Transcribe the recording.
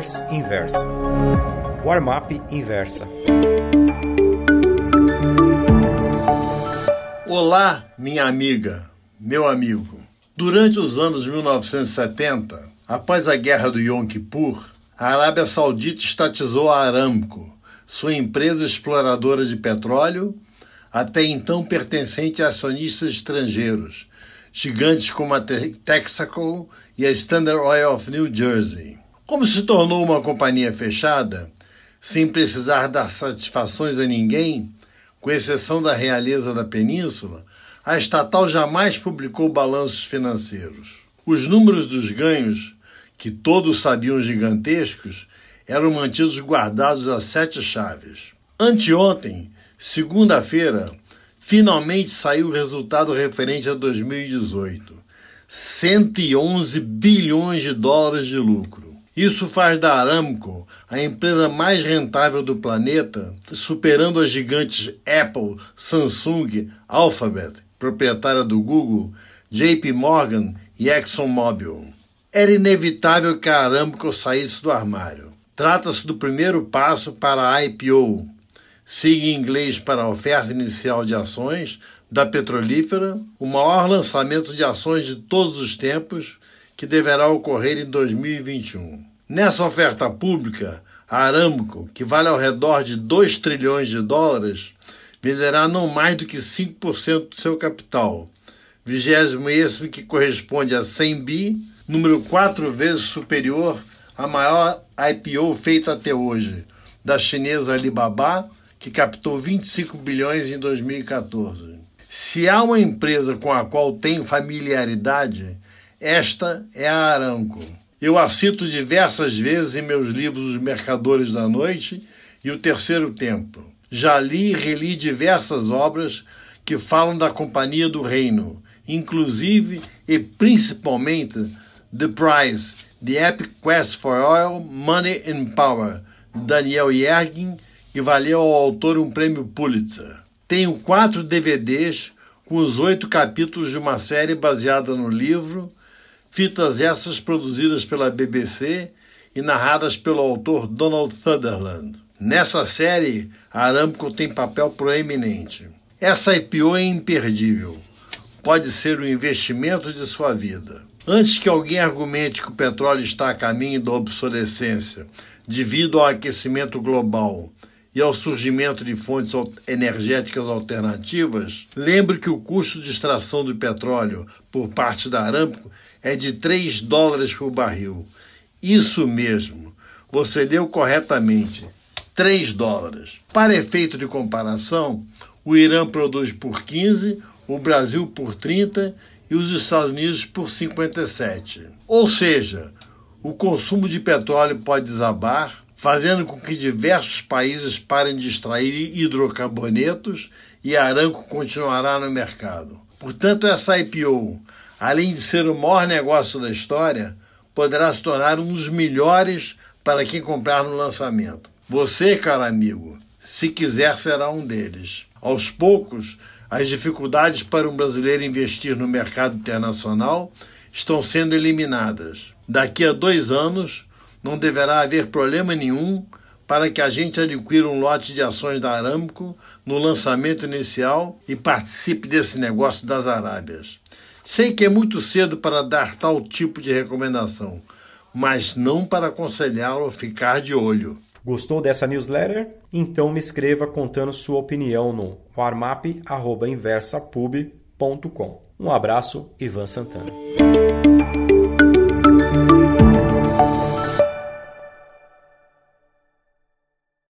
Newsletters Inversa. Warm-up Inversa. Olá, minha amiga, meu amigo. Durante os anos 1970, após a guerra do Yom Kippur, a Arábia Saudita estatizou a Aramco, sua empresa exploradora de petróleo, até então pertencente a acionistas estrangeiros, gigantes como a Texaco e a Standard Oil of New Jersey. Como se tornou uma companhia fechada, sem precisar dar satisfações a ninguém, com exceção da realeza da península, a estatal jamais publicou balanços financeiros. Os números dos ganhos, que todos sabiam gigantescos, eram mantidos guardados a sete chaves. Anteontem, segunda-feira, finalmente saiu o resultado referente a 2018. 111 bilhões de dólares de lucro. Isso faz da Aramco a empresa mais rentável do planeta, superando as gigantes Apple, Samsung, Alphabet, proprietária do Google, JP Morgan e ExxonMobil. Era inevitável que a Aramco saísse do armário. Trata-se do primeiro passo para a IPO, siga em inglês para a oferta inicial de ações, da petrolífera, o maior lançamento de ações de todos os tempos, que deverá ocorrer em 2021. Nessa oferta pública, a Aramco, que vale ao redor de 2 trilhões de dólares, venderá não mais do que 5% do seu capital, vigésimo esse que corresponde a 100 bi, número quatro vezes superior à maior IPO feita até hoje, da chinesa Alibaba, que captou 25 bilhões em 2014. Se há uma empresa com a qual tenho familiaridade, esta é a Aramco. Eu a cito diversas vezes em meus livros Os Mercadores da Noite e O Terceiro Templo. Já li e reli diversas obras que falam da Companhia do Reino, inclusive e principalmente The Prize, The Epic Quest for Oil, Money and Power, de Daniel Yergin, que valeu ao autor um prêmio Pulitzer. Tenho quatro DVDs com os oito capítulos de uma série baseada no livro fitas essas produzidas pela BBC e narradas pelo autor Donald Sutherland. Nessa série, Aramco tem papel proeminente. Essa IPO é imperdível. Pode ser o investimento de sua vida. Antes que alguém argumente que o petróleo está a caminho da obsolescência devido ao aquecimento global e ao surgimento de fontes energéticas alternativas, lembre que o custo de extração do petróleo por parte da Aramco é de 3 dólares por barril. Isso mesmo, você leu corretamente. 3 dólares. Para efeito de comparação, o Irã produz por 15, o Brasil por 30 e os Estados Unidos por 57. Ou seja, o consumo de petróleo pode desabar, fazendo com que diversos países parem de extrair hidrocarbonetos e a Aramco continuará no mercado. Portanto, essa IPO, além de ser o maior negócio da história, poderá se tornar um dos melhores para quem comprar no lançamento. Você, caro amigo, se quiser, será um deles. Aos poucos, as dificuldades para um brasileiro investir no mercado internacional estão sendo eliminadas. Daqui a dois anos, não deverá haver problema nenhum para que a gente adquira um lote de ações da Aramco no lançamento inicial e participe desse negócio das Arábias. Sei que é muito cedo para dar tal tipo de recomendação, mas não para aconselhá-lo ficar de olho. Gostou dessa newsletter? Então me escreva contando sua opinião no warmap.inversapub.com. Um abraço, Ivan Santana.